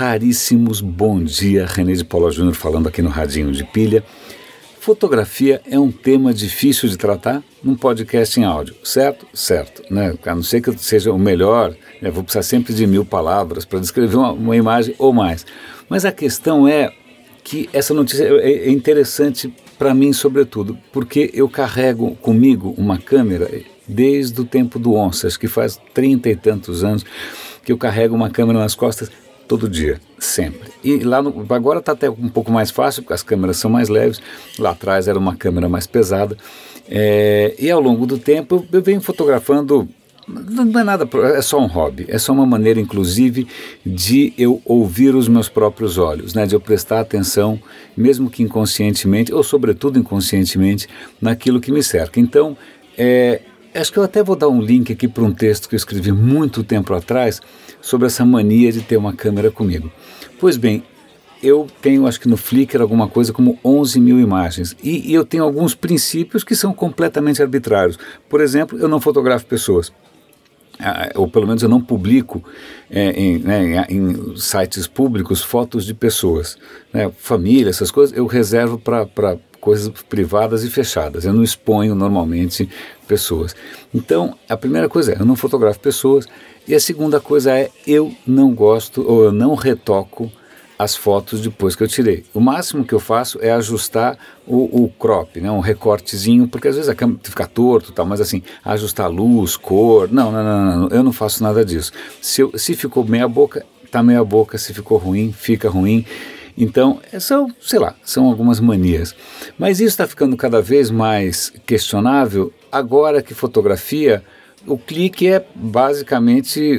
raríssimos bom dia. René de Paula Júnior falando aqui no Radinho de Pilha. Fotografia é um tema difícil de tratar num podcast em áudio, certo? Certo. Né? A não ser que seja o melhor, né? vou precisar sempre de mil palavras para descrever uma, uma imagem ou mais. Mas a questão é que essa notícia é, é interessante para mim, sobretudo, porque eu carrego comigo uma câmera desde o tempo do onça, acho que faz trinta e tantos anos que eu carrego uma câmera nas costas todo dia, sempre. E lá no, agora está até um pouco mais fácil, porque as câmeras são mais leves. Lá atrás era uma câmera mais pesada. É, e ao longo do tempo eu, venho fotografando não é nada, é só um hobby, é só uma maneira, inclusive, de eu ouvir os meus próprios olhos, né? de eu prestar atenção, mesmo que inconscientemente, ou sobretudo inconscientemente, naquilo que me cerca. Então, é, acho que eu até vou dar um link aqui para um texto que eu escrevi muito tempo atrás sobre essa mania de ter uma câmera comigo. Pois bem, eu tenho, acho que no Flickr, alguma coisa como 11 mil imagens. E, e, eu tenho alguns princípios que são completamente arbitrários. Por exemplo, eu não fotografo pessoas. Ah, ou pelo menos eu não publico é, em, né, em, sites públicos fotos de pessoas. Né, família, essas coisas, eu reservo para coisas privadas e fechadas. Eu não exponho normalmente pessoas. Então, a primeira coisa é, eu não fotografo pessoas. E a segunda coisa é, eu não gosto ou eu não retoco as fotos depois que eu tirei. O máximo que eu faço é ajustar o, o crop, né, um recortezinho, porque às vezes a câmera fica torto, tal, mas assim, ajustar luz, cor, não, não, não, não, eu não faço nada disso. Se, eu, se ficou meia boca, tá meia boca, se ficou ruim, fica ruim. Então, é são, sei lá, são algumas manias. Mas isso está ficando cada vez mais questionável agora que fotografia, o clique é basicamente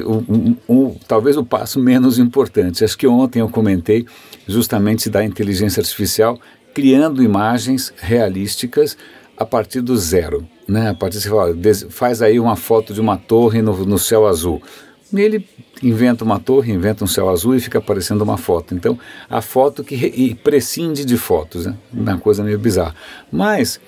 um, talvez o passo menos importante. Acho que ontem eu comentei justamente da inteligência artificial criando imagens realísticas a partir do zero. Né? A partir de fala, faz aí uma foto de uma torre no, no céu azul. E ele inventa uma torre, inventa um céu azul e fica aparecendo uma foto. Então, a foto que prescinde de fotos, né? uma coisa meio bizarra. Mas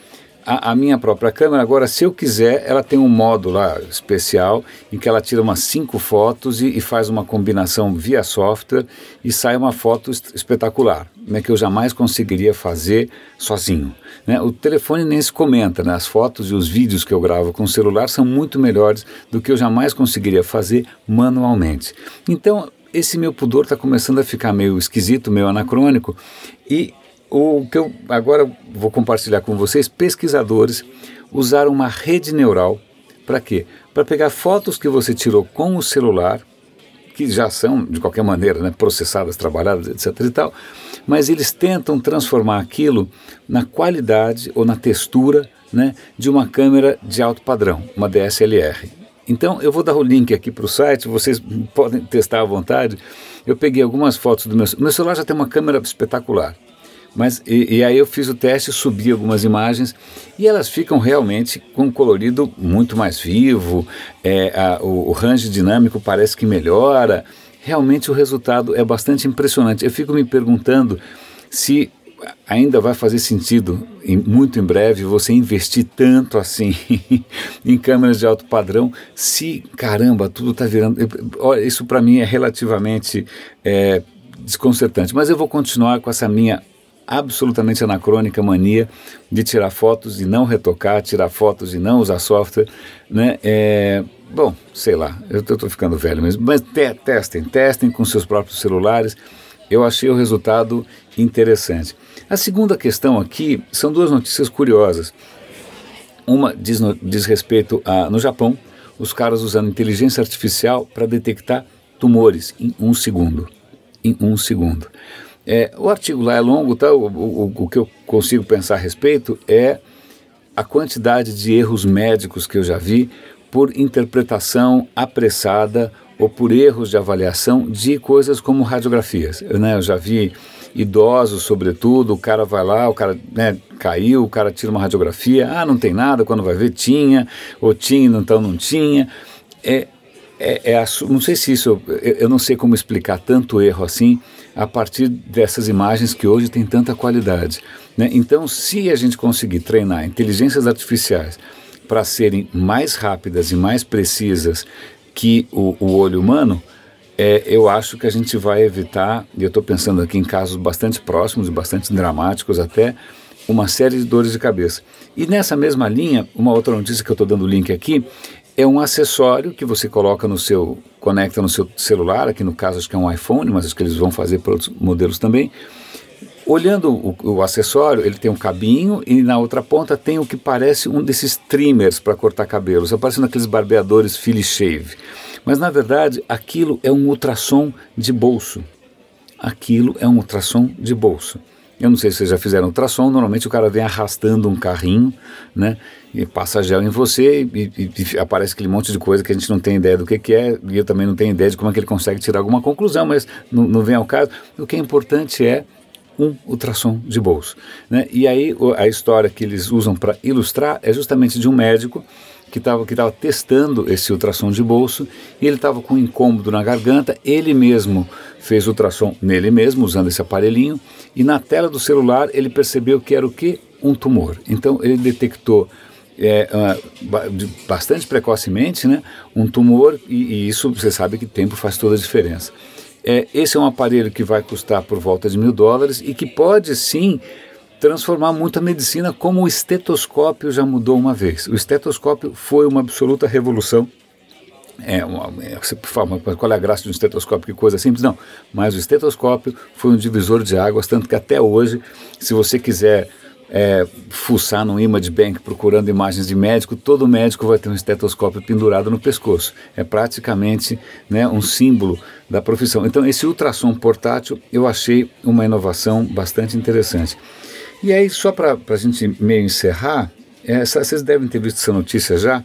a, a, minha própria câmera, agora, se eu quiser, ela tem um modo lá especial em que ela tira umas cinco fotos e, e faz uma combinação via software e sai uma foto espetacular, né, que eu jamais conseguiria fazer sozinho. Né? O telefone nem se comenta, né? as fotos e os vídeos que eu gravo com o celular são muito melhores do que eu jamais conseguiria fazer manualmente. Então, esse meu pudor está começando a ficar meio esquisito, meio anacrônico e o que eu agora vou compartilhar com vocês, pesquisadores usaram uma rede neural para quê? Para pegar fotos que você tirou com o celular, que já são de qualquer maneira né, processadas, trabalhadas, etc. e tal, mas eles tentam transformar aquilo na qualidade ou na textura né, de uma câmera de alto padrão, uma DSLR. Então eu vou dar o link aqui para o site, vocês podem testar à vontade. Eu peguei algumas fotos do meu, meu celular já tem uma câmera espetacular. Mas, e, e, aí eu fiz o teste, subi algumas imagens e elas ficam realmente com um colorido muito mais vivo, é, a, o, o range dinâmico parece que melhora. Realmente o resultado é bastante impressionante. Eu fico me perguntando se ainda vai fazer sentido, em, muito em breve, você investir tanto assim em câmeras de alto padrão, se, caramba, tudo está virando... Isso para mim é relativamente é, desconcertante, mas eu vou continuar com essa minha absolutamente anacrônica mania de tirar fotos e não retocar, tirar fotos e não usar software, né? É, bom, sei lá, eu estou ficando velho mesmo, mas te, testem, testem com seus próprios celulares. Eu achei o resultado interessante. A segunda questão aqui são duas notícias curiosas. Uma diz, no, diz respeito a no Japão, os caras usando inteligência artificial para detectar tumores em um segundo. Em um segundo. É, o artigo lá é longo, tá? O, o, o, que eu consigo pensar a respeito é a quantidade de erros médicos que eu já vi por interpretação apressada ou por erros de avaliação de coisas como radiografias. Eu, né, eu já vi idosos, sobretudo, o cara vai lá, o cara né, caiu, o cara tira uma radiografia, ah, não tem nada, quando vai ver tinha, ou tinha, então não tinha. É, é, é não sei se isso, eu, eu não sei como explicar tanto erro assim, a partir dessas imagens que hoje têm tanta qualidade. Né? Então, se a gente conseguir treinar inteligências artificiais para serem mais rápidas e mais precisas que o, o olho humano, é, eu acho que a gente vai evitar, e eu estou pensando aqui em casos bastante próximos e bastante dramáticos até, uma série de dores de cabeça. E nessa mesma linha, uma outra notícia que eu estou dando o link aqui, é um acessório que você coloca no seu, conecta no seu celular, aqui no caso acho que é um iPhone, mas acho que eles vão fazer para outros modelos também. Olhando o, o, acessório, ele tem um cabinho e na outra ponta tem o que parece um desses trimmers para cortar cabelos, aparecendo aqueles barbeadores Philly Shave. Mas na verdade, aquilo é um ultrassom de bolso. Aquilo é um ultrassom de bolso. Eu não sei se vocês já fizeram ultrassom, normalmente o cara vem arrastando um carrinho, né? E passa gel em você e, e, e, aparece aquele monte de coisa que a gente não tem ideia do que, que é, e eu também não tenho ideia de como é que ele consegue tirar alguma conclusão, mas não, não vem ao caso. O que é importante é um ultrassom de bolso. Né? E aí a história que eles usam para ilustrar é justamente de um médico que estava que tava testando esse ultrassom de bolso e ele estava com um incômodo na garganta, ele mesmo fez ultrassom nele mesmo, usando esse aparelhinho, e na tela do celular ele percebeu que era o que? Um tumor. Então ele detectou é, uh, bastante precocemente né, um tumor e, e, isso você sabe que tempo faz toda a diferença. É, esse é um aparelho que vai custar por volta de mil dólares e que pode sim transformar muito a medicina, como o estetoscópio já mudou uma vez. O estetoscópio foi uma absoluta revolução. É, uma, é, você fala, qual é a graça de um estetoscópio? Que coisa simples. Não, mas o estetoscópio foi um divisor de águas, tanto que até hoje, se você quiser é, fuçar no Image Bank procurando imagens de médico, todo médico vai ter um estetoscópio pendurado no pescoço. É praticamente né, um símbolo da profissão. Então, esse ultrassom portátil eu achei uma inovação bastante interessante. E aí, só para a gente meio encerrar, essa, vocês devem ter visto essa notícia já,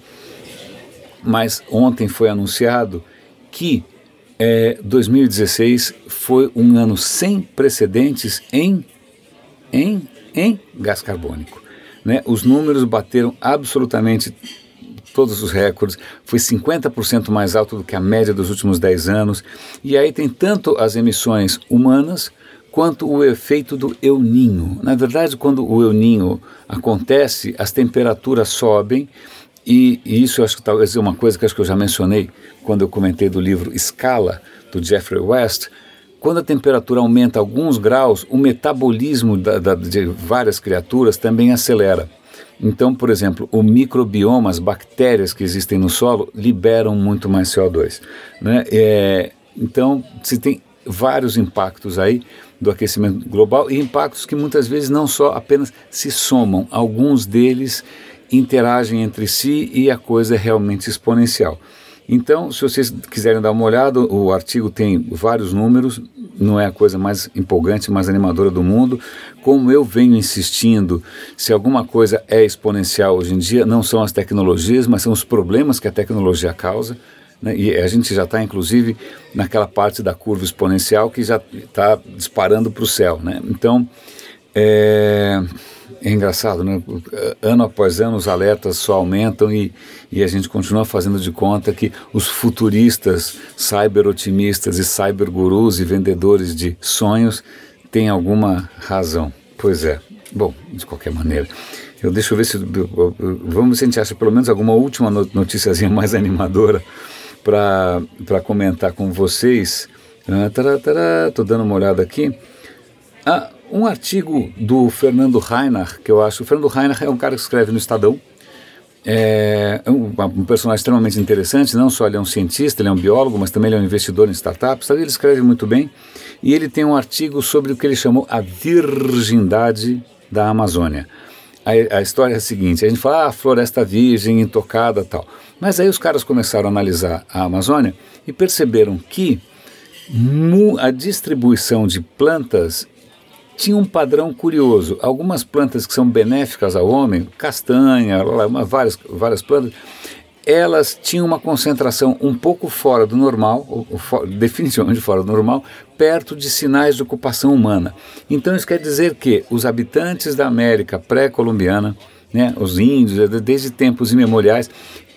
mas ontem foi anunciado que é, 2016 foi um ano sem precedentes em, em, em gás carbônico. Né? Os números bateram absolutamente todos os recordes, foi 50% mais alto do que a média dos últimos 10 anos. E aí tem tanto as emissões humanas quanto o efeito do El Ninho. Na verdade, quando o El Ninho acontece, as temperaturas sobem e, e, isso acho que talvez é uma coisa que acho que eu já mencionei quando eu comentei do livro Escala do Jeffrey West. Quando a temperatura aumenta alguns graus, o metabolismo da, da, de várias criaturas também acelera. Então, por exemplo, o microbioma, as bactérias que existem no solo, liberam muito mais CO2. Né? É, então, se tem vários impactos aí do aquecimento global e impactos que muitas vezes não só apenas se somam, alguns deles interagem entre si e a coisa é realmente exponencial. Então, se vocês quiserem dar uma olhada, o artigo tem vários números, não é a coisa mais empolgante, mais animadora do mundo. Como eu venho insistindo, se alguma coisa é exponencial hoje em dia, não são as tecnologias, mas são os problemas que a tecnologia causa. Né? E a gente já está, inclusive, naquela parte da curva exponencial que já está disparando para o céu. Né? Então, é, é, engraçado, né? ano após ano os alertas só aumentam e, e a gente continua fazendo de conta que os futuristas, cyber-otimistas e cyber-gurus e vendedores de sonhos têm alguma razão. Pois é. Bom, de qualquer maneira. Eu deixa eu ver se. Vamos ver se a gente acha pelo menos alguma última noticiazinha mais animadora para comentar com vocês. Estou dando uma olhada aqui. Ah, um artigo do Fernando Reiner, que eu acho. O Fernando Reiner é um cara que escreve no Estadão. É um, um, personagem extremamente interessante, não só ele é um cientista, ele é um biólogo, mas também ele é um investidor em startups. Ele escreve muito bem e ele tem um artigo sobre o que ele chamou a virgindade da Amazônia. A, a história é a seguinte: a gente fala, ah, floresta virgem, intocada tal. Mas aí os caras começaram a analisar a Amazônia e perceberam que a distribuição de plantas tinha um padrão curioso. Algumas plantas que são benéficas ao homem, castanha, várias, várias plantas, elas tinham uma concentração um pouco fora do normal, ou, ou, definitivamente fora do normal, perto de sinais de ocupação humana. Então isso quer dizer que os habitantes da América pré-colombiana, né, os índios, desde tempos imemoriais,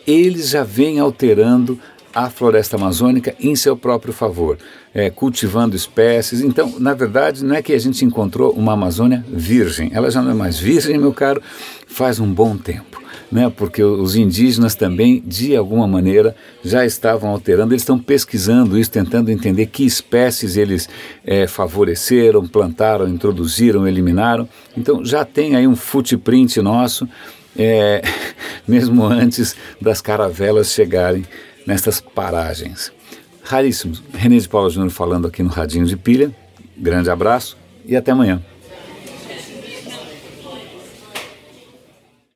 eles já vêm alterando a floresta amazônica em seu próprio favor, é, cultivando espécies. Então, na verdade, não é que a gente encontrou uma Amazônia virgem, ela já não é mais virgem, meu caro, faz um bom tempo. Né, porque os indígenas também, de alguma maneira, já estavam alterando, eles estão pesquisando isso, tentando entender que espécies eles é, favoreceram, plantaram, introduziram, eliminaram. Então já tem aí um footprint nosso, é, mesmo antes das caravelas chegarem nestas paragens. Raríssimos. René de Paula Júnior falando aqui no Radinho de Pilha. Grande abraço e até amanhã.